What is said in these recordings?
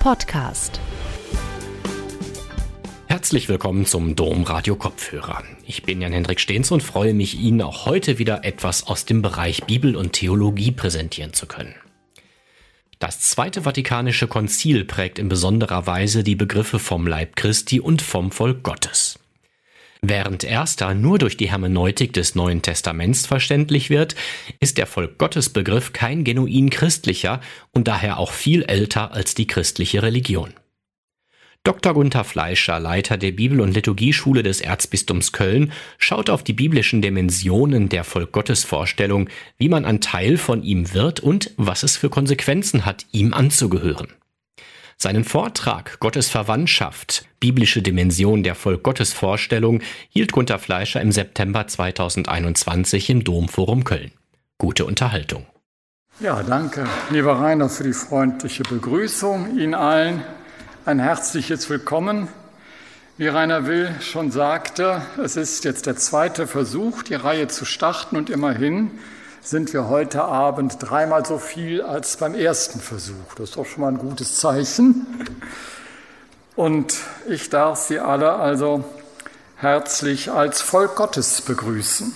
Podcast. Herzlich willkommen zum Dom Radio Kopfhörer. Ich bin Jan-Hendrik Stehns und freue mich, Ihnen auch heute wieder etwas aus dem Bereich Bibel und Theologie präsentieren zu können. Das Zweite Vatikanische Konzil prägt in besonderer Weise die Begriffe vom Leib Christi und vom Volk Gottes. Während erster nur durch die Hermeneutik des Neuen Testaments verständlich wird, ist der Volk Gottes Begriff kein genuin christlicher und daher auch viel älter als die christliche Religion. Dr. Gunther Fleischer, Leiter der Bibel- und Liturgieschule des Erzbistums Köln, schaut auf die biblischen Dimensionen der Volk Gottes Vorstellung, wie man ein Teil von ihm wird und was es für Konsequenzen hat, ihm anzugehören. Seinen Vortrag Gottes Verwandtschaft, biblische Dimension der Volk-Gottes-Vorstellung hielt Gunther Fleischer im September 2021 im Domforum Köln. Gute Unterhaltung. Ja, danke, lieber Rainer, für die freundliche Begrüßung. Ihnen allen ein herzliches Willkommen. Wie Rainer Will schon sagte, es ist jetzt der zweite Versuch, die Reihe zu starten und immerhin sind wir heute Abend dreimal so viel als beim ersten Versuch. Das ist doch schon mal ein gutes Zeichen. Und ich darf Sie alle also herzlich als Volk Gottes begrüßen.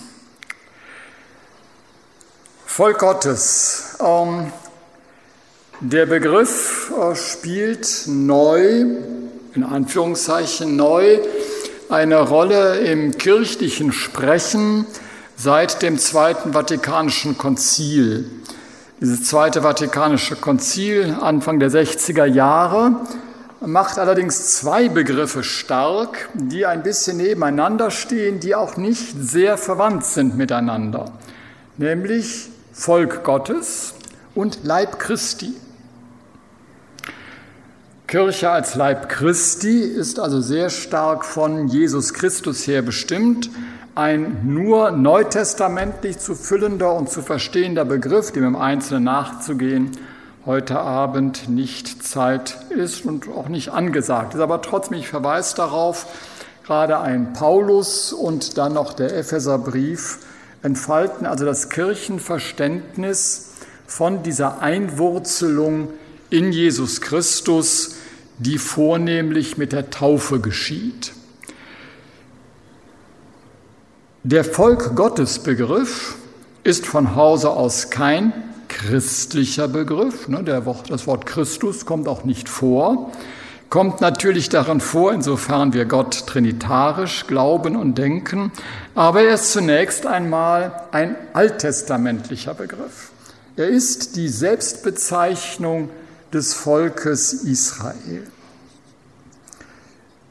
Volk Gottes. Ähm, der Begriff äh, spielt neu, in Anführungszeichen neu, eine Rolle im kirchlichen Sprechen seit dem Zweiten Vatikanischen Konzil. Dieses Zweite Vatikanische Konzil Anfang der 60er Jahre macht allerdings zwei Begriffe stark, die ein bisschen nebeneinander stehen, die auch nicht sehr verwandt sind miteinander, nämlich Volk Gottes und Leib Christi. Kirche als Leib Christi ist also sehr stark von Jesus Christus her bestimmt, ein nur neutestamentlich zu füllender und zu verstehender Begriff, dem im Einzelnen nachzugehen, heute Abend nicht Zeit ist und auch nicht angesagt ist. Aber trotzdem, ich verweise darauf, gerade ein Paulus und dann noch der Epheserbrief entfalten also das Kirchenverständnis von dieser Einwurzelung in Jesus Christus, die vornehmlich mit der Taufe geschieht. Der Volk Gottes Begriff ist von Hause aus kein christlicher Begriff. Ne? das Wort Christus kommt auch nicht vor. Kommt natürlich darin vor, insofern wir Gott trinitarisch glauben und denken. Aber er ist zunächst einmal ein alttestamentlicher Begriff. Er ist die Selbstbezeichnung des Volkes Israel,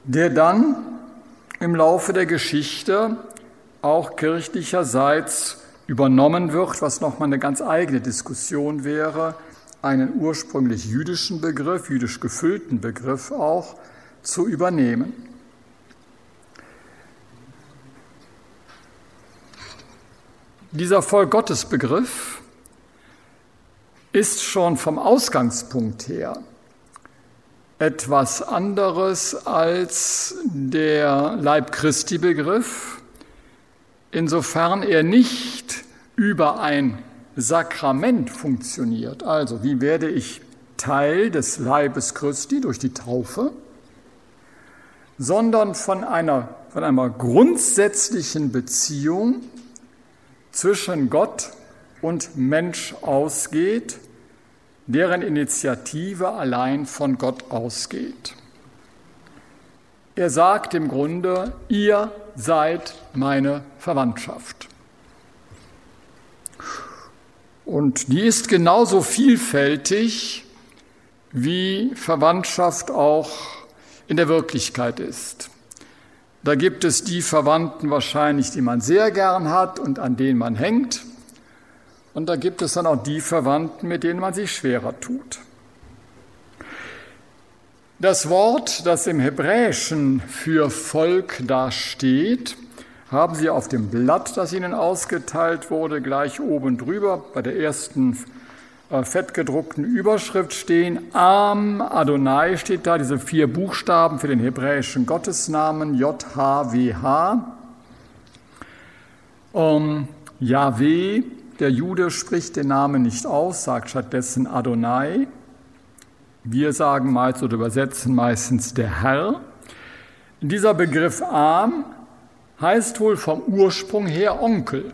der dann im Laufe der Geschichte auch kirchlicherseits übernommen wird, was nochmal eine ganz eigene Diskussion wäre, einen ursprünglich jüdischen Begriff, jüdisch gefüllten Begriff auch zu übernehmen. Dieser Vollgottesbegriff ist schon vom Ausgangspunkt her etwas anderes als der Leib Christi Begriff, insofern er nicht über ein Sakrament funktioniert. Also, wie werde ich Teil des Leibes Christi durch die Taufe, sondern von einer, von einer grundsätzlichen Beziehung zwischen Gott und Mensch ausgeht, deren Initiative allein von Gott ausgeht. Er sagt im Grunde, ihr seid meine Verwandtschaft. Und die ist genauso vielfältig, wie Verwandtschaft auch in der Wirklichkeit ist. Da gibt es die Verwandten wahrscheinlich, die man sehr gern hat und an denen man hängt. Und da gibt es dann auch die Verwandten, mit denen man sich schwerer tut. Das Wort, das im Hebräischen für Volk dasteht, haben Sie auf dem Blatt, das Ihnen ausgeteilt wurde, gleich oben drüber bei der ersten äh, fettgedruckten Überschrift stehen. Am Adonai steht da, diese vier Buchstaben für den hebräischen Gottesnamen J-H-W-H. Um, Yahweh, der Jude spricht den Namen nicht aus, sagt stattdessen Adonai. Wir sagen meist oder übersetzen meistens der Herr. Dieser Begriff Arm heißt wohl vom Ursprung her Onkel.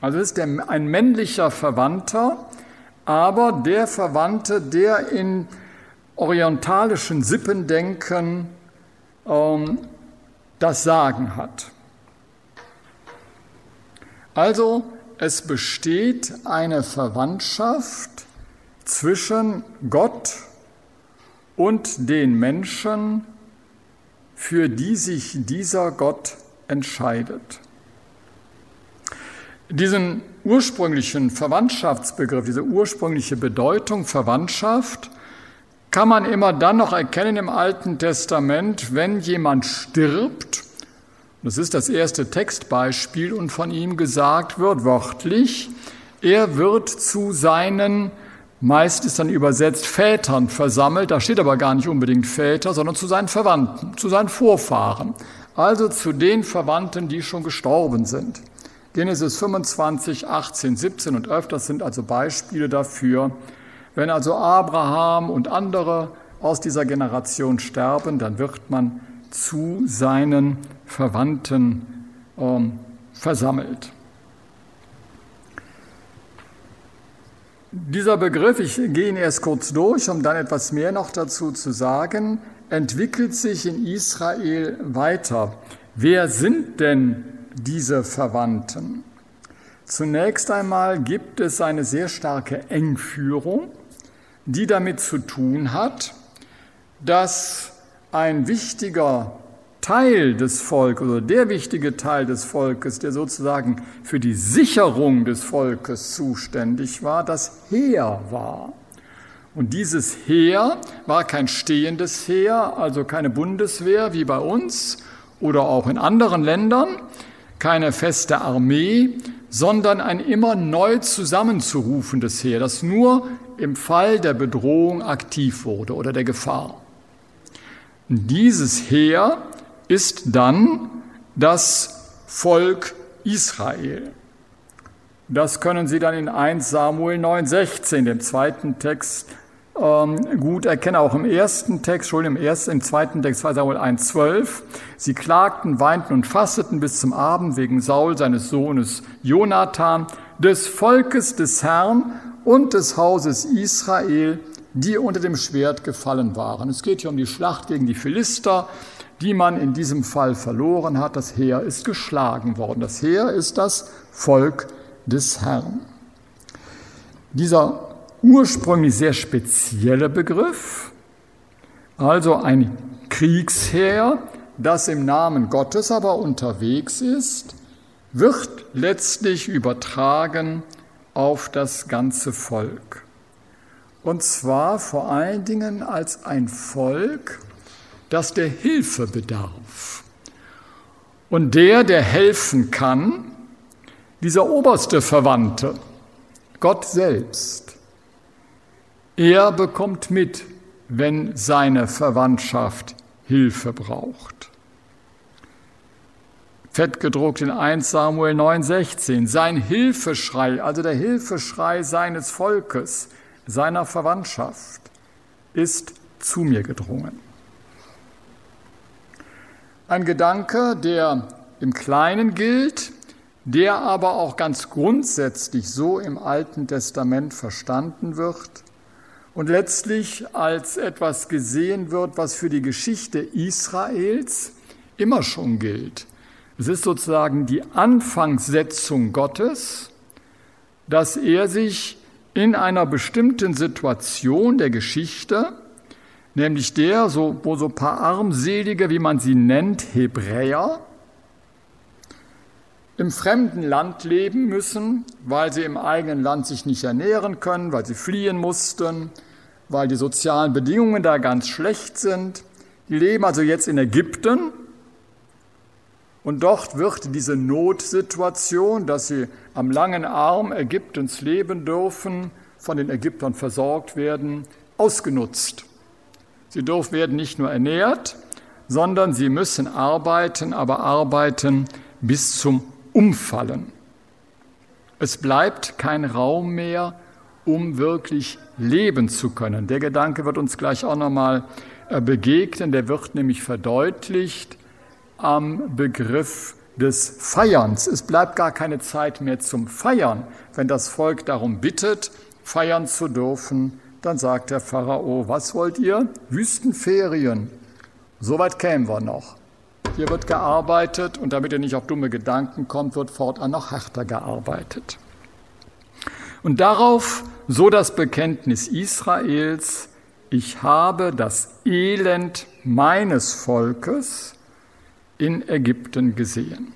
Also ist der, ein männlicher Verwandter, aber der Verwandte, der in orientalischen Sippendenken ähm, das Sagen hat. Also es besteht eine Verwandtschaft zwischen Gott und den Menschen, für die sich dieser Gott entscheidet. Diesen ursprünglichen Verwandtschaftsbegriff, diese ursprüngliche Bedeutung Verwandtschaft kann man immer dann noch erkennen im Alten Testament, wenn jemand stirbt. Das ist das erste Textbeispiel und von ihm gesagt wird wörtlich, er wird zu seinen, meist ist dann übersetzt Vätern versammelt, da steht aber gar nicht unbedingt Väter, sondern zu seinen Verwandten, zu seinen Vorfahren, also zu den Verwandten, die schon gestorben sind. Genesis 25, 18, 17 und öfters sind also Beispiele dafür, wenn also Abraham und andere aus dieser Generation sterben, dann wird man zu seinen Verwandten ähm, versammelt. Dieser Begriff, ich gehe ihn erst kurz durch, um dann etwas mehr noch dazu zu sagen, entwickelt sich in Israel weiter. Wer sind denn diese Verwandten? Zunächst einmal gibt es eine sehr starke Engführung die damit zu tun hat, dass ein wichtiger Teil des Volkes oder der wichtige Teil des Volkes, der sozusagen für die Sicherung des Volkes zuständig war, das Heer war. Und dieses Heer war kein stehendes Heer, also keine Bundeswehr wie bei uns oder auch in anderen Ländern, keine feste Armee, sondern ein immer neu zusammenzurufendes Heer, das nur im Fall der Bedrohung aktiv wurde oder der Gefahr. Dieses Heer ist dann das Volk Israel. Das können Sie dann in 1 Samuel 9,16, dem zweiten Text, ähm, gut erkennen. Auch im ersten Text, schon im ersten, im zweiten Text 2 Samuel 1,12. Sie klagten, weinten und fasteten bis zum Abend wegen Saul, seines Sohnes Jonathan, des Volkes des Herrn und des Hauses Israel, die unter dem Schwert gefallen waren. Es geht hier um die Schlacht gegen die Philister, die man in diesem Fall verloren hat. Das Heer ist geschlagen worden. Das Heer ist das Volk des Herrn. Dieser ursprünglich sehr spezielle Begriff, also ein Kriegsheer, das im Namen Gottes aber unterwegs ist, wird letztlich übertragen auf das ganze Volk. Und zwar vor allen Dingen als ein Volk, das der Hilfe bedarf. Und der, der helfen kann, dieser oberste Verwandte, Gott selbst, er bekommt mit, wenn seine Verwandtschaft Hilfe braucht fett gedruckt in 1 Samuel 9:16. Sein Hilfeschrei, also der Hilfeschrei seines Volkes, seiner Verwandtschaft, ist zu mir gedrungen. Ein Gedanke, der im Kleinen gilt, der aber auch ganz grundsätzlich so im Alten Testament verstanden wird und letztlich als etwas gesehen wird, was für die Geschichte Israels immer schon gilt. Es ist sozusagen die Anfangssetzung Gottes, dass er sich in einer bestimmten Situation der Geschichte, nämlich der, so, wo so ein paar Armselige, wie man sie nennt, Hebräer, im fremden Land leben müssen, weil sie im eigenen Land sich nicht ernähren können, weil sie fliehen mussten, weil die sozialen Bedingungen da ganz schlecht sind. Die leben also jetzt in Ägypten und dort wird diese Notsituation, dass sie am langen Arm Ägyptens leben dürfen, von den Ägyptern versorgt werden, ausgenutzt. Sie dürfen, werden nicht nur ernährt, sondern sie müssen arbeiten, aber arbeiten bis zum Umfallen. Es bleibt kein Raum mehr, um wirklich leben zu können. Der Gedanke wird uns gleich auch nochmal äh, begegnen, der wird nämlich verdeutlicht am Begriff des Feierns. Es bleibt gar keine Zeit mehr zum Feiern. Wenn das Volk darum bittet, feiern zu dürfen, dann sagt der Pharao, was wollt ihr? Wüstenferien. Soweit kämen wir noch. Hier wird gearbeitet und damit ihr nicht auf dumme Gedanken kommt, wird fortan noch härter gearbeitet. Und darauf so das Bekenntnis Israels, ich habe das Elend meines Volkes in Ägypten gesehen.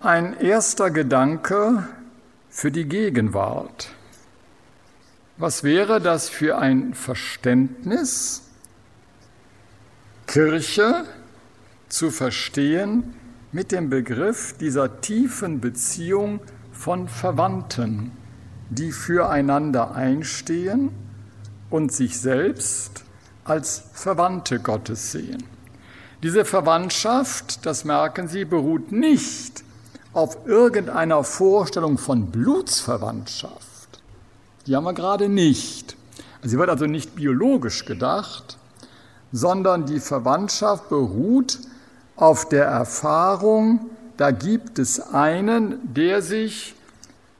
Ein erster Gedanke für die Gegenwart. Was wäre das für ein Verständnis, Kirche zu verstehen mit dem Begriff dieser tiefen Beziehung von Verwandten, die füreinander einstehen und sich selbst als Verwandte Gottes sehen. Diese Verwandtschaft, das merken Sie, beruht nicht auf irgendeiner Vorstellung von Blutsverwandtschaft. Die haben wir gerade nicht. Sie wird also nicht biologisch gedacht, sondern die Verwandtschaft beruht auf der Erfahrung, da gibt es einen, der sich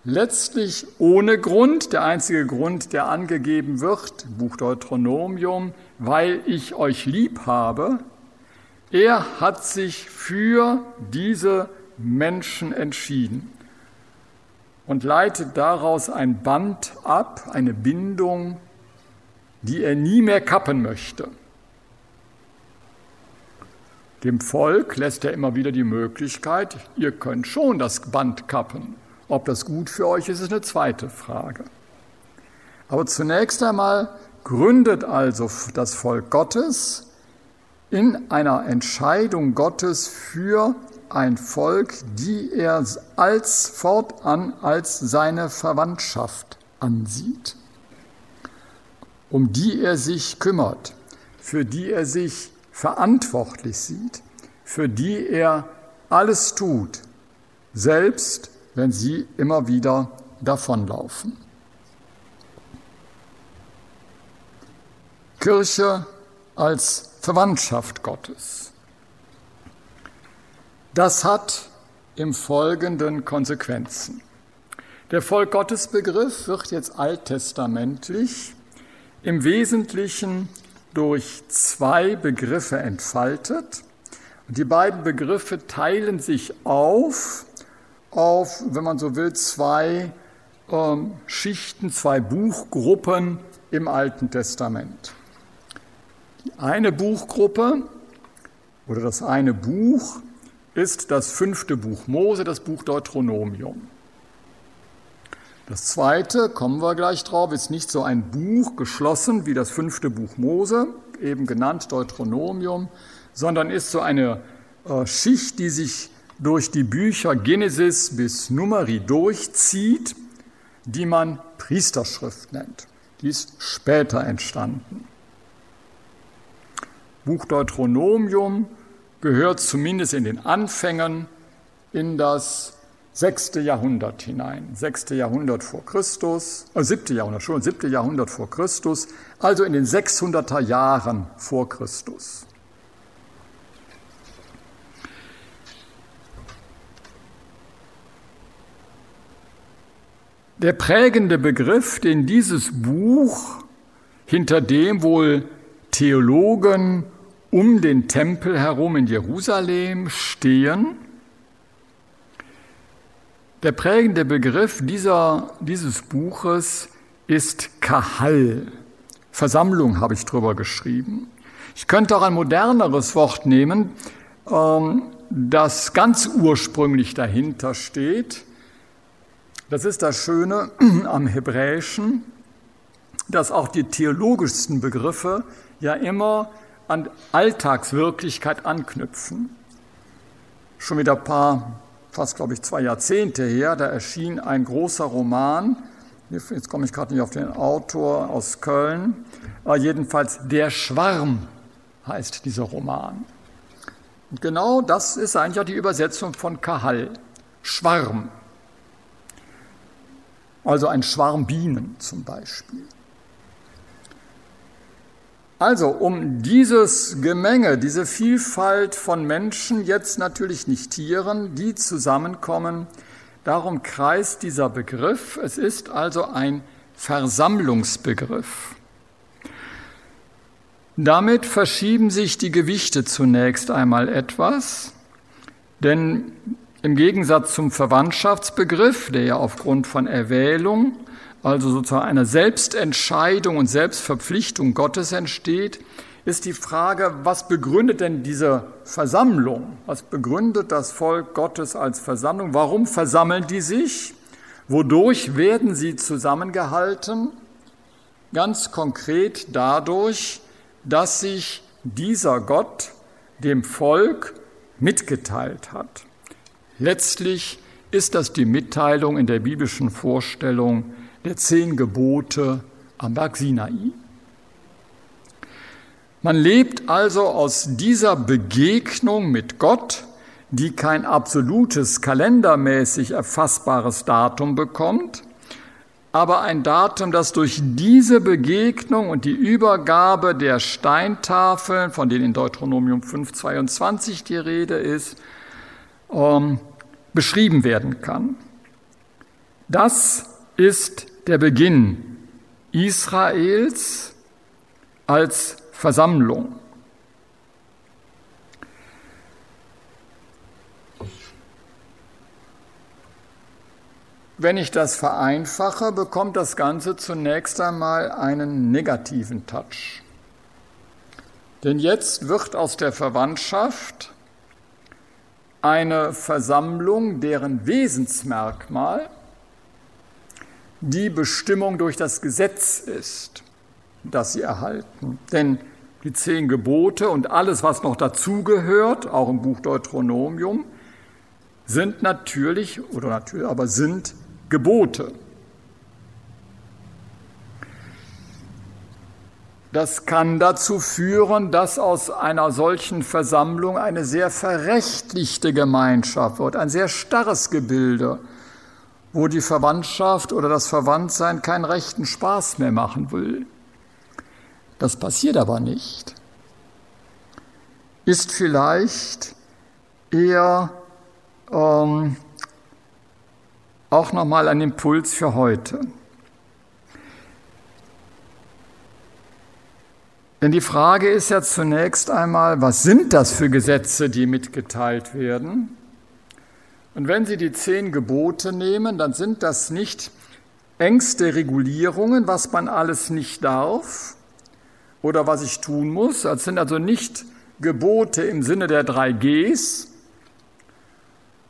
letztlich ohne Grund, der einzige Grund, der angegeben wird, Buch Deuteronomium, weil ich euch lieb habe, er hat sich für diese Menschen entschieden und leitet daraus ein Band ab, eine Bindung, die er nie mehr kappen möchte. Dem Volk lässt er immer wieder die Möglichkeit, ihr könnt schon das Band kappen. Ob das gut für euch ist, ist eine zweite Frage. Aber zunächst einmal gründet also das Volk Gottes in einer Entscheidung Gottes für ein Volk, die er als fortan als seine Verwandtschaft ansieht, um die er sich kümmert, für die er sich verantwortlich sieht, für die er alles tut, selbst wenn sie immer wieder davonlaufen. Kirche als Verwandtschaft Gottes. Das hat im Folgenden Konsequenzen. Der Volk wird jetzt alttestamentlich im Wesentlichen durch zwei Begriffe entfaltet. Und die beiden Begriffe teilen sich auf auf, wenn man so will, zwei ähm, Schichten, zwei Buchgruppen im Alten Testament. Die eine Buchgruppe oder das eine Buch ist das fünfte Buch Mose, das Buch Deuteronomium. Das zweite, kommen wir gleich drauf, ist nicht so ein Buch geschlossen wie das fünfte Buch Mose, eben genannt Deuteronomium, sondern ist so eine äh, Schicht, die sich durch die Bücher Genesis bis Numeri durchzieht, die man Priesterschrift nennt. Die ist später entstanden. Buch Deuteronomium gehört zumindest in den Anfängen in das sechste Jahrhundert hinein, sechste Jahrhundert vor Christus, äh, Jahrhundert, schon siebte Jahrhundert vor Christus, also in den 600er Jahren vor Christus. Der prägende Begriff, den dieses Buch, hinter dem wohl Theologen um den Tempel herum in Jerusalem stehen, der prägende Begriff dieser, dieses Buches ist Kahal. Versammlung habe ich drüber geschrieben. Ich könnte auch ein moderneres Wort nehmen, ähm, das ganz ursprünglich dahinter steht. Das ist das Schöne am Hebräischen, dass auch die theologischsten Begriffe ja immer an Alltagswirklichkeit anknüpfen. Schon wieder ein paar fast, glaube ich, zwei Jahrzehnte her, da erschien ein großer Roman, jetzt komme ich gerade nicht auf den Autor aus Köln, aber jedenfalls Der Schwarm heißt dieser Roman. Und genau das ist eigentlich auch die Übersetzung von Kahal. Schwarm. Also ein Schwarm Bienen zum Beispiel. Also um dieses Gemenge, diese Vielfalt von Menschen, jetzt natürlich nicht Tieren, die zusammenkommen, darum kreist dieser Begriff. Es ist also ein Versammlungsbegriff. Damit verschieben sich die Gewichte zunächst einmal etwas, denn im Gegensatz zum Verwandtschaftsbegriff, der ja aufgrund von Erwählung also sozusagen einer Selbstentscheidung und Selbstverpflichtung Gottes entsteht, ist die Frage, was begründet denn diese Versammlung? Was begründet das Volk Gottes als Versammlung? Warum versammeln die sich? Wodurch werden sie zusammengehalten? Ganz konkret dadurch, dass sich dieser Gott dem Volk mitgeteilt hat. Letztlich ist das die Mitteilung in der biblischen Vorstellung der zehn Gebote am Berg Sinai. Man lebt also aus dieser Begegnung mit Gott, die kein absolutes kalendermäßig erfassbares Datum bekommt, aber ein Datum, das durch diese Begegnung und die Übergabe der Steintafeln, von denen in Deuteronomium 5.22 die Rede ist, ähm, beschrieben werden kann. Das ist der Beginn Israels als Versammlung. Wenn ich das vereinfache, bekommt das Ganze zunächst einmal einen negativen Touch. Denn jetzt wird aus der Verwandtschaft eine Versammlung, deren Wesensmerkmal die Bestimmung durch das Gesetz ist, das sie erhalten. Denn die zehn Gebote und alles, was noch dazugehört, auch im Buch Deuteronomium, sind natürlich, oder natürlich, aber sind Gebote. Das kann dazu führen, dass aus einer solchen Versammlung eine sehr verrechtlichte Gemeinschaft wird, ein sehr starres Gebilde, wo die Verwandtschaft oder das Verwandtsein keinen rechten Spaß mehr machen will. Das passiert aber nicht. Ist vielleicht eher ähm, auch nochmal ein Impuls für heute. Denn die Frage ist ja zunächst einmal, was sind das für Gesetze, die mitgeteilt werden? Und wenn Sie die zehn Gebote nehmen, dann sind das nicht engste Regulierungen, was man alles nicht darf oder was ich tun muss. Das sind also nicht Gebote im Sinne der drei Gs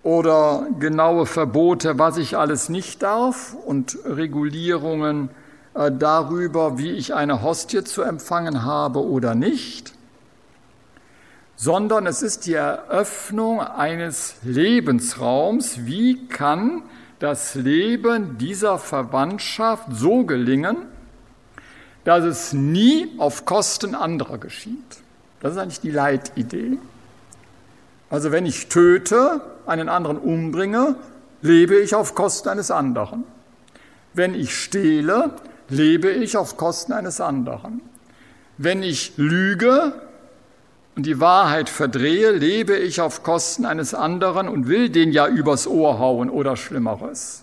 oder genaue Verbote, was ich alles nicht darf und Regulierungen äh, darüber, wie ich eine Hostie zu empfangen habe oder nicht sondern es ist die Eröffnung eines Lebensraums. Wie kann das Leben dieser Verwandtschaft so gelingen, dass es nie auf Kosten anderer geschieht? Das ist eigentlich die Leitidee. Also wenn ich töte, einen anderen umbringe, lebe ich auf Kosten eines anderen. Wenn ich stehle, lebe ich auf Kosten eines anderen. Wenn ich lüge, und die Wahrheit verdrehe, lebe ich auf Kosten eines anderen und will den ja übers Ohr hauen oder Schlimmeres.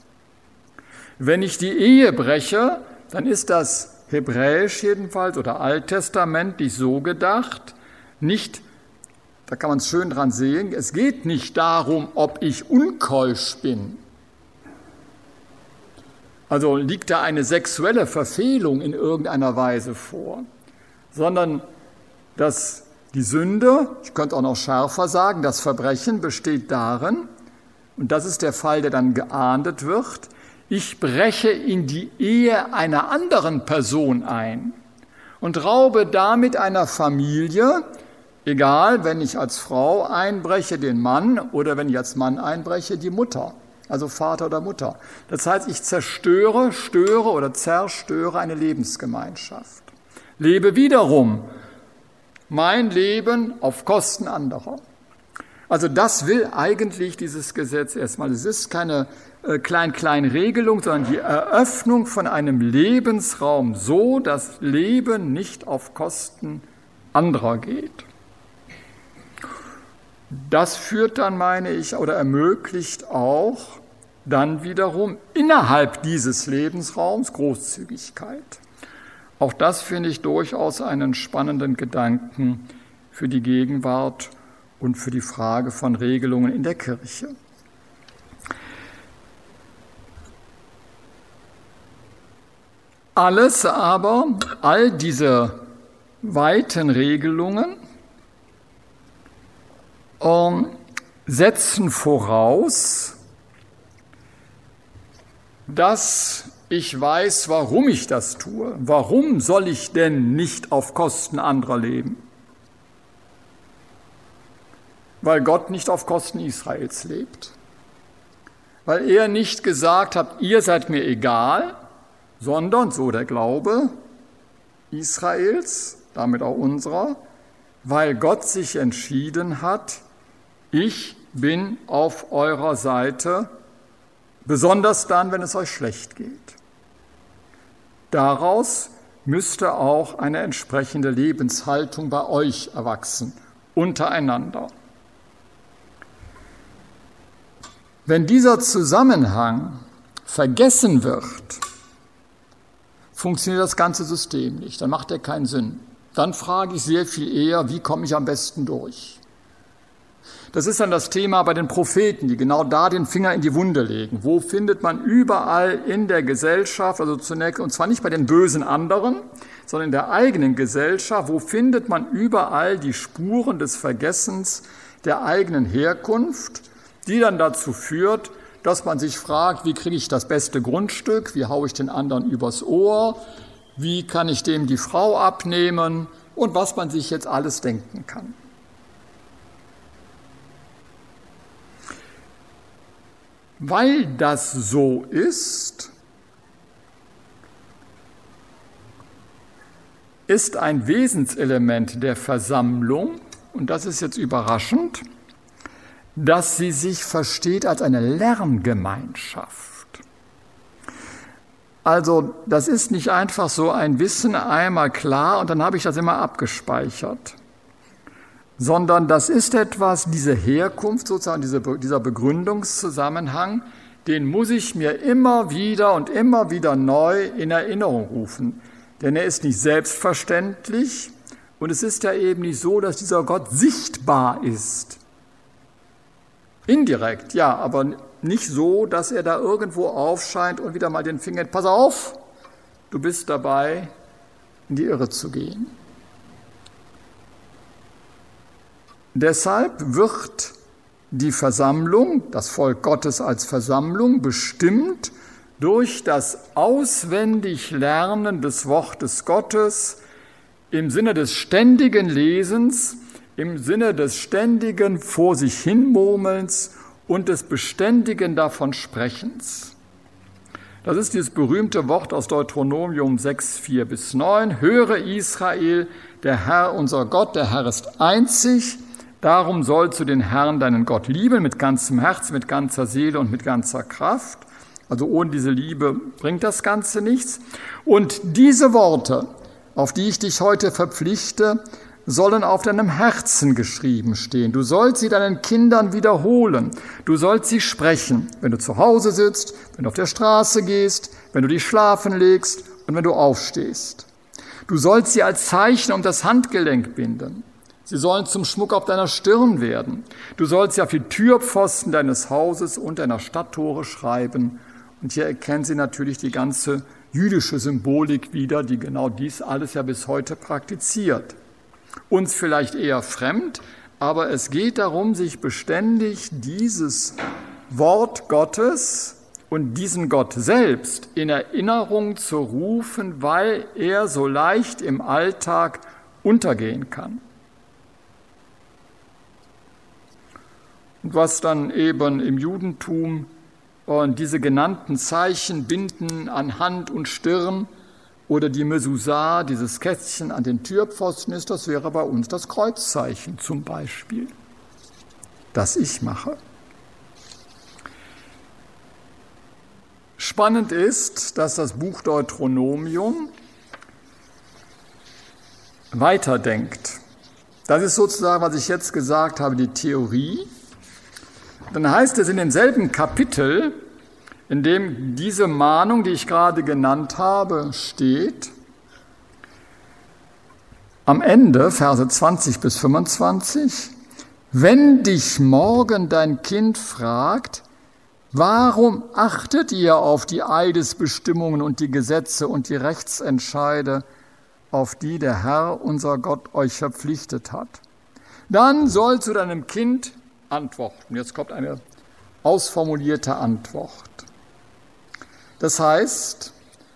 Wenn ich die Ehe breche, dann ist das hebräisch jedenfalls oder alttestamentlich so gedacht, nicht, da kann man es schön dran sehen, es geht nicht darum, ob ich unkeusch bin. Also liegt da eine sexuelle Verfehlung in irgendeiner Weise vor, sondern das die Sünde, ich könnte auch noch schärfer sagen, das Verbrechen besteht darin, und das ist der Fall, der dann geahndet wird, ich breche in die Ehe einer anderen Person ein und raube damit einer Familie, egal, wenn ich als Frau einbreche, den Mann oder wenn ich als Mann einbreche, die Mutter, also Vater oder Mutter. Das heißt, ich zerstöre, störe oder zerstöre eine Lebensgemeinschaft. Lebe wiederum mein Leben auf Kosten anderer. Also das will eigentlich dieses Gesetz erstmal. Es ist keine äh, Klein-Klein-Regelung, sondern die Eröffnung von einem Lebensraum so, dass Leben nicht auf Kosten anderer geht. Das führt dann, meine ich, oder ermöglicht auch dann wiederum innerhalb dieses Lebensraums Großzügigkeit. Auch das finde ich durchaus einen spannenden Gedanken für die Gegenwart und für die Frage von Regelungen in der Kirche. Alles aber, all diese weiten Regelungen ähm, setzen voraus, dass ich weiß, warum ich das tue. Warum soll ich denn nicht auf Kosten anderer leben? Weil Gott nicht auf Kosten Israels lebt. Weil er nicht gesagt hat, ihr seid mir egal, sondern, so der Glaube Israels, damit auch unserer, weil Gott sich entschieden hat, ich bin auf eurer Seite besonders dann, wenn es euch schlecht geht. Daraus müsste auch eine entsprechende Lebenshaltung bei euch erwachsen, untereinander. Wenn dieser Zusammenhang vergessen wird, funktioniert das ganze System nicht, dann macht er keinen Sinn. Dann frage ich sehr viel eher, wie komme ich am besten durch? Das ist dann das Thema bei den Propheten, die genau da den Finger in die Wunde legen. Wo findet man überall in der Gesellschaft, also zunächst, und zwar nicht bei den bösen anderen, sondern in der eigenen Gesellschaft, wo findet man überall die Spuren des Vergessens der eigenen Herkunft, die dann dazu führt, dass man sich fragt, wie kriege ich das beste Grundstück, wie haue ich den anderen übers Ohr, wie kann ich dem die Frau abnehmen und was man sich jetzt alles denken kann. Weil das so ist, ist ein Wesenselement der Versammlung, und das ist jetzt überraschend, dass sie sich versteht als eine Lerngemeinschaft. Also das ist nicht einfach so ein Wissen einmal klar und dann habe ich das immer abgespeichert sondern das ist etwas, diese Herkunft sozusagen, diese, dieser Begründungszusammenhang, den muss ich mir immer wieder und immer wieder neu in Erinnerung rufen. Denn er ist nicht selbstverständlich und es ist ja eben nicht so, dass dieser Gott sichtbar ist. Indirekt, ja, aber nicht so, dass er da irgendwo aufscheint und wieder mal den Finger, pass auf, du bist dabei, in die Irre zu gehen. Deshalb wird die Versammlung, das Volk Gottes als Versammlung, bestimmt durch das auswendig Lernen des Wortes Gottes im Sinne des ständigen Lesens, im Sinne des ständigen Vor sich hinmurmelns und des beständigen davon Sprechens. Das ist dieses berühmte Wort aus Deuteronomium 6, 4 bis 9. Höre Israel, der Herr, unser Gott, der Herr ist einzig, Darum sollst du den Herrn, deinen Gott, lieben mit ganzem Herz, mit ganzer Seele und mit ganzer Kraft. Also ohne diese Liebe bringt das Ganze nichts. Und diese Worte, auf die ich dich heute verpflichte, sollen auf deinem Herzen geschrieben stehen. Du sollst sie deinen Kindern wiederholen. Du sollst sie sprechen, wenn du zu Hause sitzt, wenn du auf der Straße gehst, wenn du dich schlafen legst und wenn du aufstehst. Du sollst sie als Zeichen um das Handgelenk binden. Sie sollen zum Schmuck auf deiner Stirn werden. Du sollst sie auf die Türpfosten deines Hauses und deiner Stadttore schreiben. Und hier erkennen Sie natürlich die ganze jüdische Symbolik wieder, die genau dies alles ja bis heute praktiziert. Uns vielleicht eher fremd, aber es geht darum, sich beständig dieses Wort Gottes und diesen Gott selbst in Erinnerung zu rufen, weil er so leicht im Alltag untergehen kann. Was dann eben im Judentum und diese genannten Zeichen binden an Hand und Stirn oder die Mezuzah, dieses Kästchen an den Türpfosten ist, das wäre bei uns das Kreuzzeichen zum Beispiel. das ich mache. Spannend ist, dass das Buch Deuteronomium weiterdenkt. Das ist sozusagen, was ich jetzt gesagt habe, die Theorie. Dann heißt es in demselben Kapitel, in dem diese Mahnung, die ich gerade genannt habe, steht, am Ende, Verse 20 bis 25, wenn dich morgen dein Kind fragt, warum achtet ihr auf die Eidesbestimmungen und die Gesetze und die Rechtsentscheide, auf die der Herr, unser Gott, euch verpflichtet hat. Dann soll zu deinem Kind antworten. Jetzt kommt eine ausformulierte Antwort. Das heißt,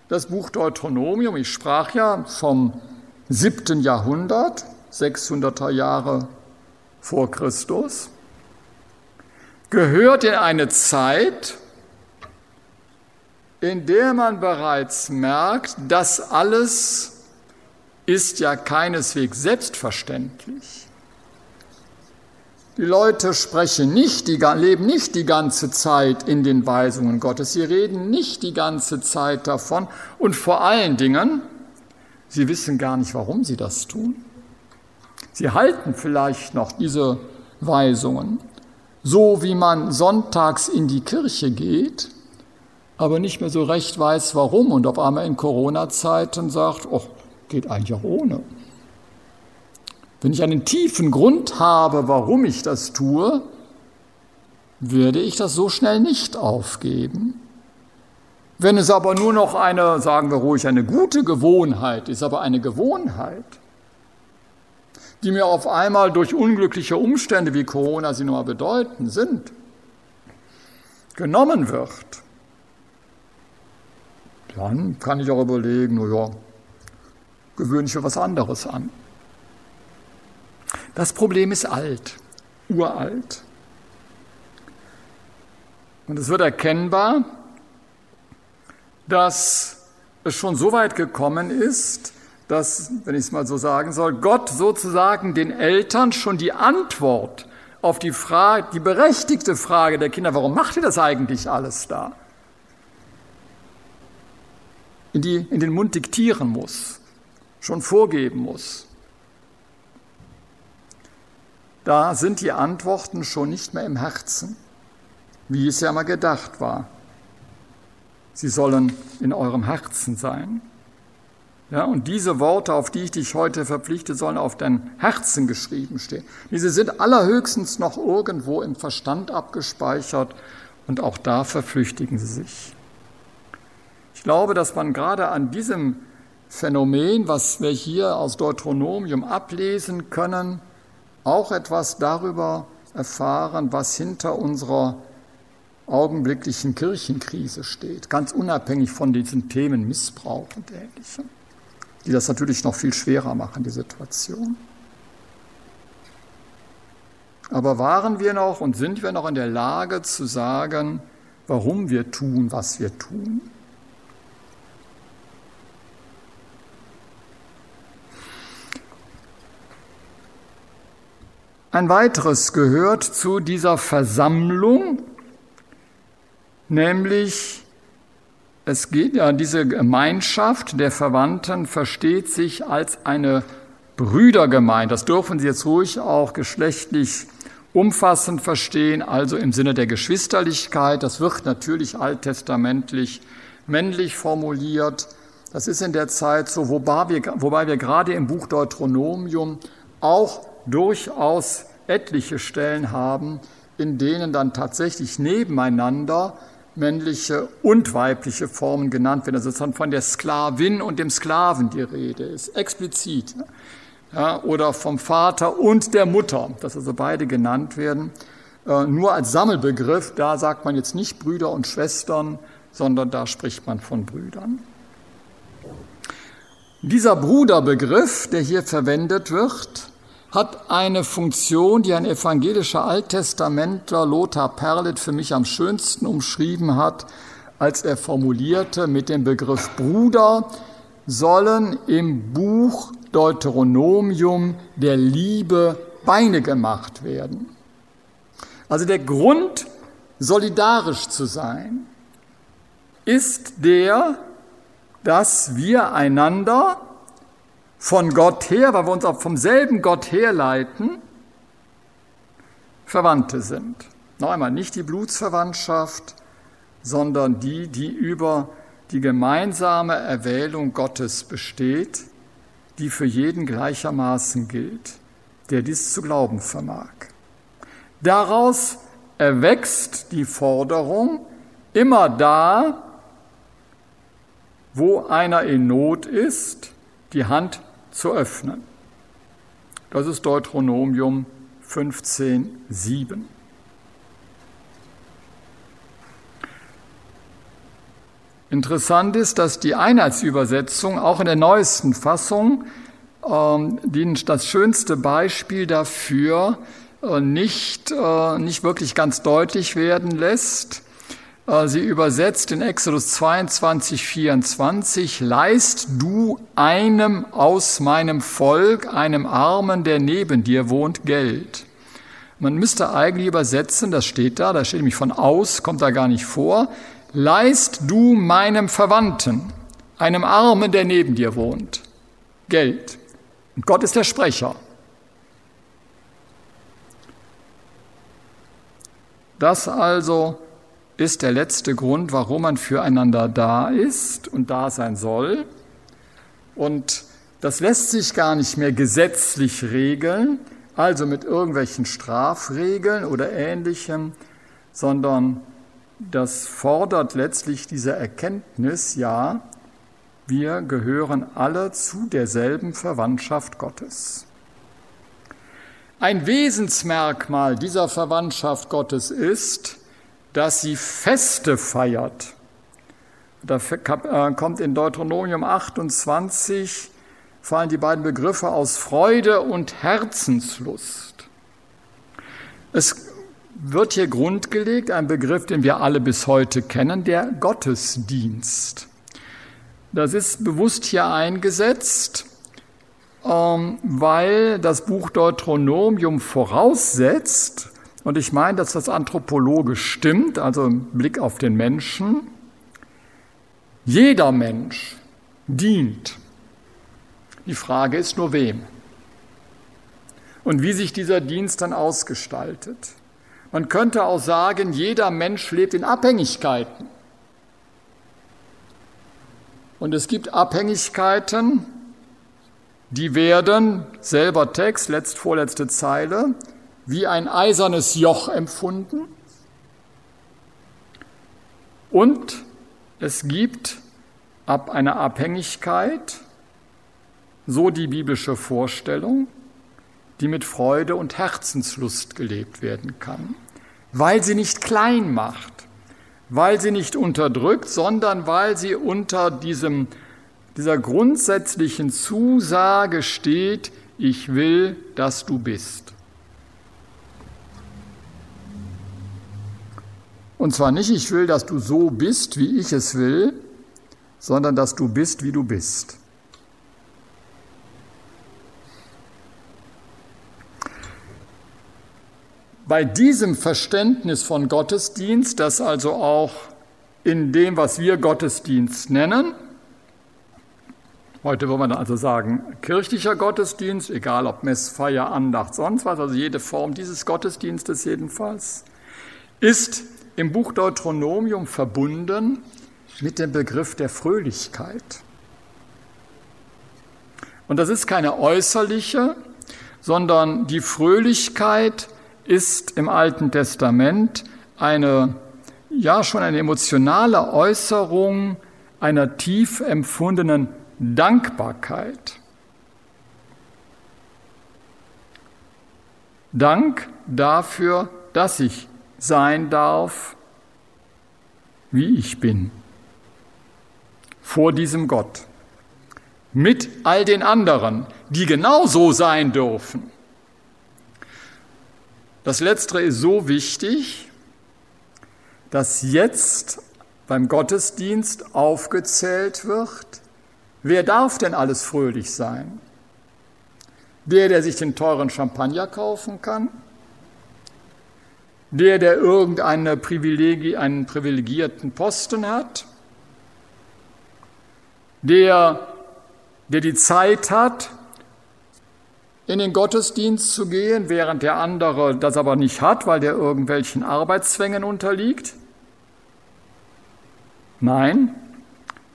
das Buch Deuteronomium, ich sprach ja vom siebten Jahrhundert, 600er Jahre vor Christus, gehört in eine Zeit, in der man bereits merkt, dass alles ist ja keineswegs selbstverständlich. Die Leute sprechen nicht, die leben nicht die ganze Zeit in den Weisungen Gottes. Sie reden nicht die ganze Zeit davon. Und vor allen Dingen, sie wissen gar nicht, warum sie das tun. Sie halten vielleicht noch diese Weisungen, so wie man sonntags in die Kirche geht, aber nicht mehr so recht weiß, warum und auf einmal in Corona-Zeiten sagt, oh, geht eigentlich auch ohne. Wenn ich einen tiefen Grund habe, warum ich das tue, werde ich das so schnell nicht aufgeben. Wenn es aber nur noch eine, sagen wir ruhig, eine gute Gewohnheit ist, aber eine Gewohnheit, die mir auf einmal durch unglückliche Umstände, wie Corona sie nun mal bedeuten, sind, genommen wird, dann kann ich auch überlegen, naja, gewöhne ich mir was anderes an. Das Problem ist alt, uralt. Und es wird erkennbar, dass es schon so weit gekommen ist, dass, wenn ich es mal so sagen soll, Gott sozusagen den Eltern schon die Antwort auf die Frage, die berechtigte Frage der Kinder, warum macht ihr das eigentlich alles da, in, die, in den Mund diktieren muss schon vorgeben muss. Da sind die Antworten schon nicht mehr im Herzen, wie es ja mal gedacht war. Sie sollen in eurem Herzen sein. Ja, und diese Worte, auf die ich dich heute verpflichte, sollen auf dein Herzen geschrieben stehen. Diese sind allerhöchstens noch irgendwo im Verstand abgespeichert und auch da verflüchtigen sie sich. Ich glaube, dass man gerade an diesem Phänomen, was wir hier aus Deuteronomium ablesen können, auch etwas darüber erfahren, was hinter unserer augenblicklichen Kirchenkrise steht, ganz unabhängig von diesen Themen Missbrauch und Ähnlichem, die das natürlich noch viel schwerer machen, die Situation. Aber waren wir noch und sind wir noch in der Lage zu sagen, warum wir tun, was wir tun? Ein weiteres gehört zu dieser Versammlung, nämlich es geht ja, diese Gemeinschaft der Verwandten versteht sich als eine Brüdergemeinde. Das dürfen Sie jetzt ruhig auch geschlechtlich umfassend verstehen, also im Sinne der Geschwisterlichkeit. Das wird natürlich alttestamentlich männlich formuliert. Das ist in der Zeit so, wobei wir, wobei wir gerade im Buch Deuteronomium auch durchaus etliche Stellen haben, in denen dann tatsächlich nebeneinander männliche und weibliche Formen genannt werden. Also von der Sklavin und dem Sklaven die Rede ist, explizit. Ja, oder vom Vater und der Mutter, dass also beide genannt werden. Äh, nur als Sammelbegriff, da sagt man jetzt nicht Brüder und Schwestern, sondern da spricht man von Brüdern. Dieser Bruderbegriff, der hier verwendet wird, hat eine Funktion, die ein evangelischer Alttestamentler Lothar Perlet für mich am schönsten umschrieben hat, als er formulierte mit dem Begriff Bruder sollen im Buch Deuteronomium der Liebe Beine gemacht werden. Also der Grund, solidarisch zu sein, ist der, dass wir einander von Gott her, weil wir uns auch vom selben Gott herleiten, Verwandte sind. Noch einmal, nicht die Blutsverwandtschaft, sondern die, die über die gemeinsame Erwählung Gottes besteht, die für jeden gleichermaßen gilt, der dies zu glauben vermag. Daraus erwächst die Forderung, immer da, wo einer in Not ist, die Hand zu öffnen. Das ist Deuteronomium 15, 7. Interessant ist, dass die Einheitsübersetzung auch in der neuesten Fassung ähm, das schönste Beispiel dafür äh, nicht, äh, nicht wirklich ganz deutlich werden lässt. Äh, sie übersetzt in Exodus 22, 24, leist du einem aus meinem Volk, einem Armen, der neben dir wohnt, Geld. Man müsste eigentlich übersetzen, das steht da, da steht nämlich von aus, kommt da gar nicht vor, leist du meinem Verwandten, einem Armen, der neben dir wohnt, Geld. Und Gott ist der Sprecher. Das also ist der letzte Grund, warum man füreinander da ist und da sein soll. Und das lässt sich gar nicht mehr gesetzlich regeln, also mit irgendwelchen Strafregeln oder ähnlichem, sondern das fordert letztlich diese Erkenntnis, ja, wir gehören alle zu derselben Verwandtschaft Gottes. Ein Wesensmerkmal dieser Verwandtschaft Gottes ist, dass sie Feste feiert. Da äh, kommt in Deuteronomium 28, fallen die beiden Begriffe aus Freude und Herzenslust. Es wird hier grundgelegt, ein Begriff, den wir alle bis heute kennen, der Gottesdienst. Das ist bewusst hier eingesetzt, ähm, weil das Buch Deuteronomium voraussetzt, und ich meine, dass das anthropologisch stimmt, also im Blick auf den Menschen, jeder Mensch dient. Die Frage ist nur wem und wie sich dieser Dienst dann ausgestaltet. Man könnte auch sagen, jeder Mensch lebt in Abhängigkeiten. Und es gibt Abhängigkeiten, die werden, selber Text, letzt, vorletzte Zeile, wie ein eisernes Joch empfunden. Und es gibt ab einer Abhängigkeit, so die biblische Vorstellung, die mit Freude und Herzenslust gelebt werden kann, weil sie nicht klein macht, weil sie nicht unterdrückt, sondern weil sie unter diesem, dieser grundsätzlichen Zusage steht, ich will, dass du bist. Und zwar nicht, ich will, dass du so bist, wie ich es will, sondern dass du bist, wie du bist. Bei diesem Verständnis von Gottesdienst, das also auch in dem, was wir Gottesdienst nennen, heute würde man also sagen kirchlicher Gottesdienst, egal ob Messfeier, Andacht, sonst was, also jede Form dieses Gottesdienstes jedenfalls, ist im Buch Deuteronomium verbunden mit dem Begriff der Fröhlichkeit. Und das ist keine äußerliche, sondern die Fröhlichkeit ist im Alten Testament eine, ja schon eine emotionale Äußerung einer tief empfundenen Dankbarkeit. Dank dafür, dass ich sein darf, wie ich bin, vor diesem Gott, mit all den anderen, die genauso sein dürfen. Das Letztere ist so wichtig, dass jetzt beim Gottesdienst aufgezählt wird, wer darf denn alles fröhlich sein? Der, der sich den teuren Champagner kaufen kann? Der, der irgendeine Privilegie, einen privilegierten Posten hat, der, der die Zeit hat, in den Gottesdienst zu gehen, während der andere das aber nicht hat, weil der irgendwelchen Arbeitszwängen unterliegt? Nein,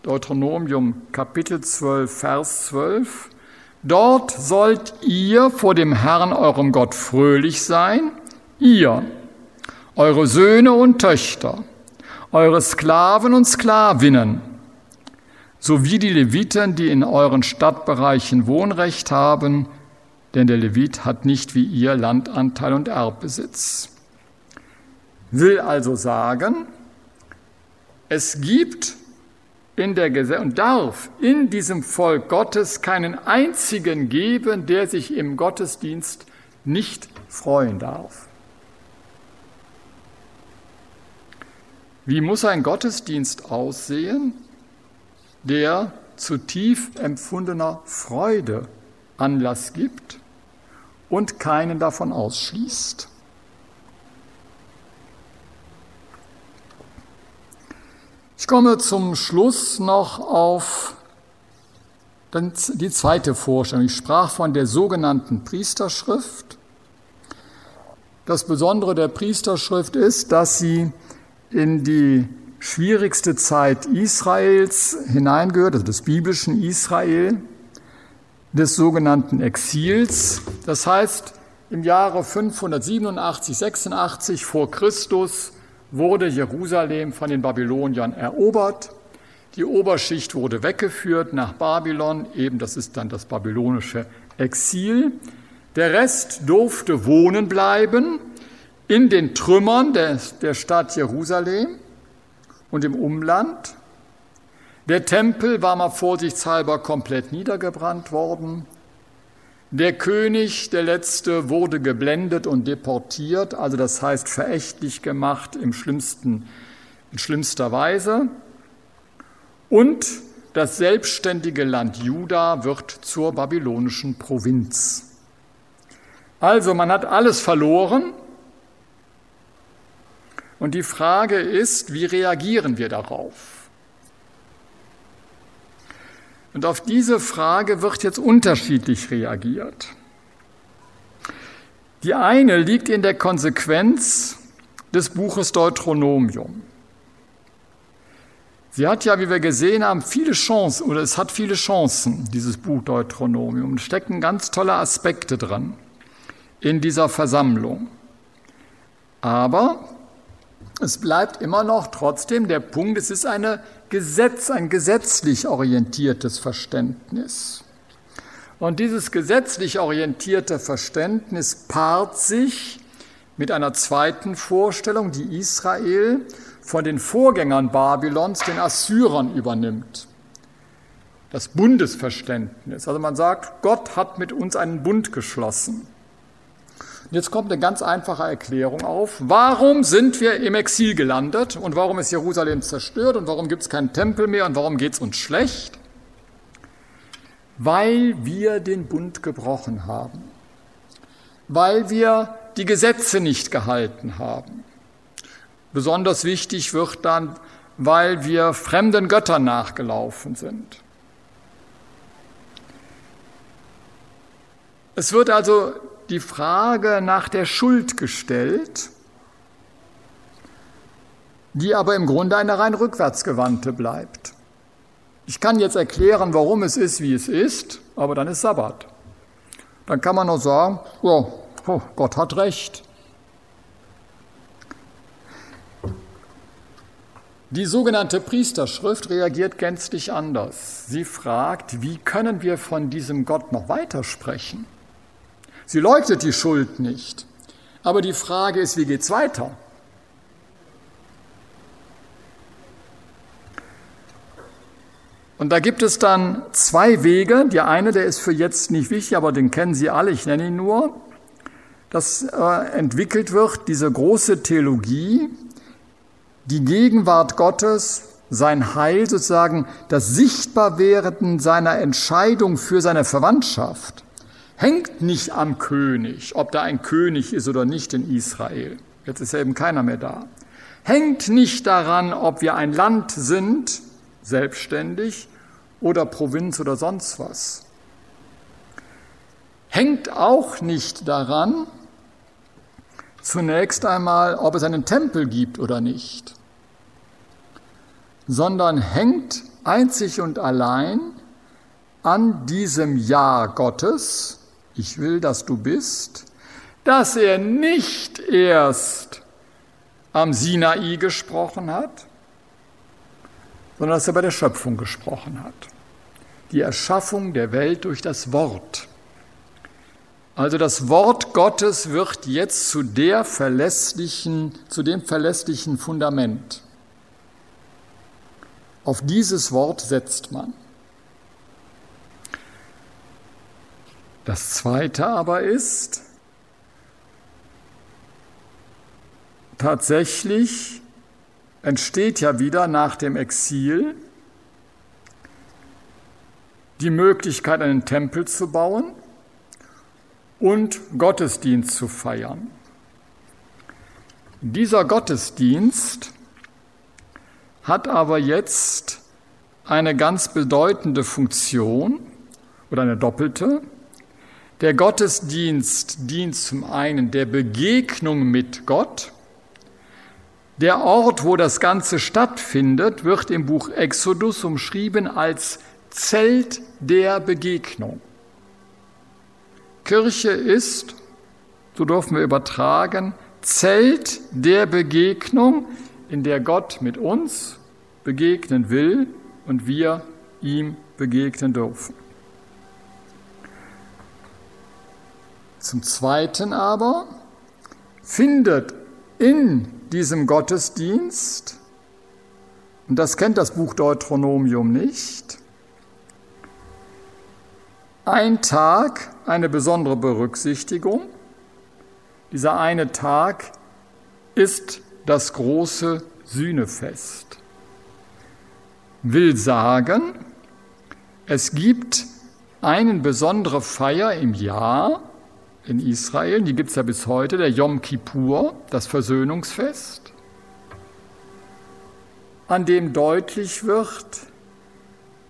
Deuteronomium Kapitel 12, Vers 12. Dort sollt ihr vor dem Herrn eurem Gott fröhlich sein, ihr, eure Söhne und Töchter, eure Sklaven und Sklavinnen, sowie die Leviten, die in euren Stadtbereichen Wohnrecht haben, denn der Levit hat nicht wie ihr Landanteil und Erbbesitz. Will also sagen, es gibt in der Gesellschaft und darf in diesem Volk Gottes keinen einzigen geben, der sich im Gottesdienst nicht freuen darf. Wie muss ein Gottesdienst aussehen, der zu tief empfundener Freude Anlass gibt und keinen davon ausschließt? Ich komme zum Schluss noch auf die zweite Vorstellung. Ich sprach von der sogenannten Priesterschrift. Das Besondere der Priesterschrift ist, dass sie in die schwierigste Zeit Israels hineingehört, also des biblischen Israel, des sogenannten Exils. Das heißt, im Jahre 587, 86 vor Christus wurde Jerusalem von den Babyloniern erobert. Die Oberschicht wurde weggeführt nach Babylon, eben das ist dann das babylonische Exil. Der Rest durfte wohnen bleiben in den Trümmern der, der Stadt Jerusalem und im Umland. Der Tempel war mal vorsichtshalber komplett niedergebrannt worden. Der König, der letzte, wurde geblendet und deportiert, also das heißt verächtlich gemacht im schlimmsten, in schlimmster Weise. Und das selbstständige Land Juda wird zur babylonischen Provinz. Also man hat alles verloren, und die Frage ist, wie reagieren wir darauf? Und auf diese Frage wird jetzt unterschiedlich reagiert. Die eine liegt in der Konsequenz des Buches Deuteronomium. Sie hat ja, wie wir gesehen haben, viele Chancen, oder es hat viele Chancen, dieses Buch Deuteronomium. Es stecken ganz tolle Aspekte dran in dieser Versammlung. Aber es bleibt immer noch trotzdem der Punkt, es ist eine Gesetz, ein gesetzlich orientiertes Verständnis. Und dieses gesetzlich orientierte Verständnis paart sich mit einer zweiten Vorstellung, die Israel von den Vorgängern Babylons, den Assyrern, übernimmt. Das Bundesverständnis. Also man sagt, Gott hat mit uns einen Bund geschlossen. Jetzt kommt eine ganz einfache Erklärung auf. Warum sind wir im Exil gelandet und warum ist Jerusalem zerstört und warum gibt es keinen Tempel mehr und warum geht es uns schlecht? Weil wir den Bund gebrochen haben, weil wir die Gesetze nicht gehalten haben. Besonders wichtig wird dann, weil wir fremden Göttern nachgelaufen sind. Es wird also die Frage nach der Schuld gestellt, die aber im Grunde eine rein rückwärtsgewandte bleibt. Ich kann jetzt erklären, warum es ist, wie es ist, aber dann ist Sabbat. Dann kann man nur sagen, oh, oh, Gott hat recht. Die sogenannte Priesterschrift reagiert gänzlich anders. Sie fragt, wie können wir von diesem Gott noch weitersprechen? Sie leugnet die Schuld nicht. Aber die Frage ist, wie geht es weiter? Und da gibt es dann zwei Wege. Der eine, der ist für jetzt nicht wichtig, aber den kennen Sie alle, ich nenne ihn nur. Dass äh, entwickelt wird, diese große Theologie, die Gegenwart Gottes, sein Heil sozusagen, das Sichtbarwerden seiner Entscheidung für seine Verwandtschaft hängt nicht am König, ob da ein König ist oder nicht in Israel. Jetzt ist ja eben keiner mehr da. Hängt nicht daran, ob wir ein Land sind, selbstständig, oder Provinz oder sonst was. Hängt auch nicht daran, zunächst einmal, ob es einen Tempel gibt oder nicht, sondern hängt einzig und allein an diesem Ja Gottes, ich will, dass du bist, dass er nicht erst am Sinai gesprochen hat, sondern dass er bei der Schöpfung gesprochen hat. Die Erschaffung der Welt durch das Wort. Also das Wort Gottes wird jetzt zu der verlässlichen, zu dem verlässlichen Fundament. Auf dieses Wort setzt man. Das zweite aber ist, tatsächlich entsteht ja wieder nach dem Exil die Möglichkeit, einen Tempel zu bauen und Gottesdienst zu feiern. Dieser Gottesdienst hat aber jetzt eine ganz bedeutende Funktion oder eine doppelte. Der Gottesdienst dient zum einen der Begegnung mit Gott. Der Ort, wo das Ganze stattfindet, wird im Buch Exodus umschrieben als Zelt der Begegnung. Kirche ist, so dürfen wir übertragen, Zelt der Begegnung, in der Gott mit uns begegnen will und wir ihm begegnen dürfen. Zum Zweiten aber findet in diesem Gottesdienst, und das kennt das Buch Deuteronomium nicht, ein Tag eine besondere Berücksichtigung. Dieser eine Tag ist das große Sühnefest. Will sagen, es gibt eine besondere Feier im Jahr in Israel, die gibt es ja bis heute, der Yom Kippur, das Versöhnungsfest, an dem deutlich wird,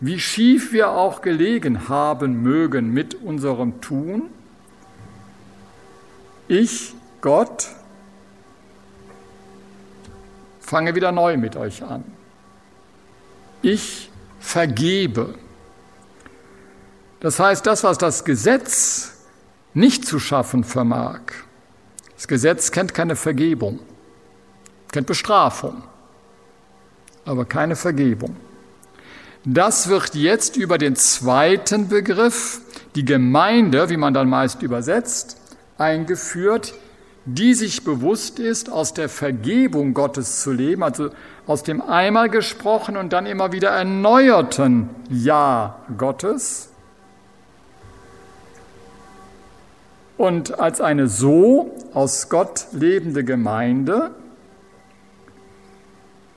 wie schief wir auch gelegen haben mögen mit unserem Tun, ich, Gott, fange wieder neu mit euch an. Ich vergebe. Das heißt, das, was das Gesetz nicht zu schaffen vermag, das Gesetz kennt keine Vergebung, kennt Bestrafung, aber keine Vergebung. Das wird jetzt über den zweiten Begriff, die Gemeinde, wie man dann meist übersetzt, eingeführt, die sich bewusst ist, aus der Vergebung Gottes zu leben, also aus dem einmal gesprochenen und dann immer wieder erneuerten Ja Gottes. Und als eine so aus Gott lebende Gemeinde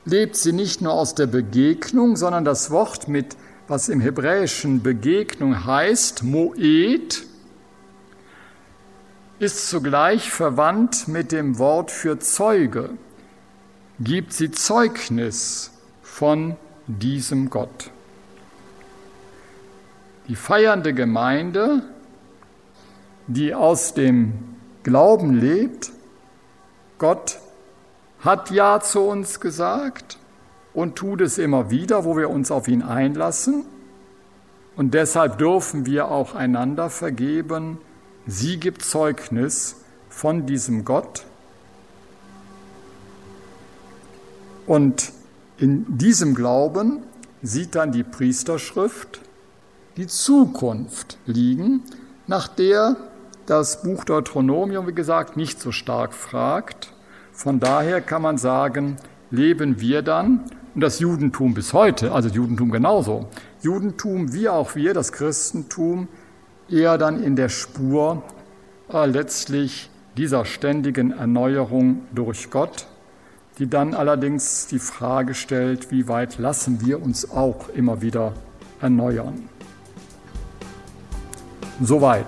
lebt sie nicht nur aus der Begegnung, sondern das Wort mit, was im Hebräischen Begegnung heißt, Moed, ist zugleich verwandt mit dem Wort für Zeuge, gibt sie Zeugnis von diesem Gott. Die feiernde Gemeinde, die aus dem Glauben lebt, Gott hat Ja zu uns gesagt und tut es immer wieder, wo wir uns auf ihn einlassen. Und deshalb dürfen wir auch einander vergeben. Sie gibt Zeugnis von diesem Gott. Und in diesem Glauben sieht dann die Priesterschrift die Zukunft liegen, nach der das Buch Deuteronomium, wie gesagt, nicht so stark fragt. Von daher kann man sagen, leben wir dann, und das Judentum bis heute, also Judentum genauso, Judentum wie auch wir, das Christentum, eher dann in der Spur äh, letztlich dieser ständigen Erneuerung durch Gott, die dann allerdings die Frage stellt, wie weit lassen wir uns auch immer wieder erneuern. Soweit.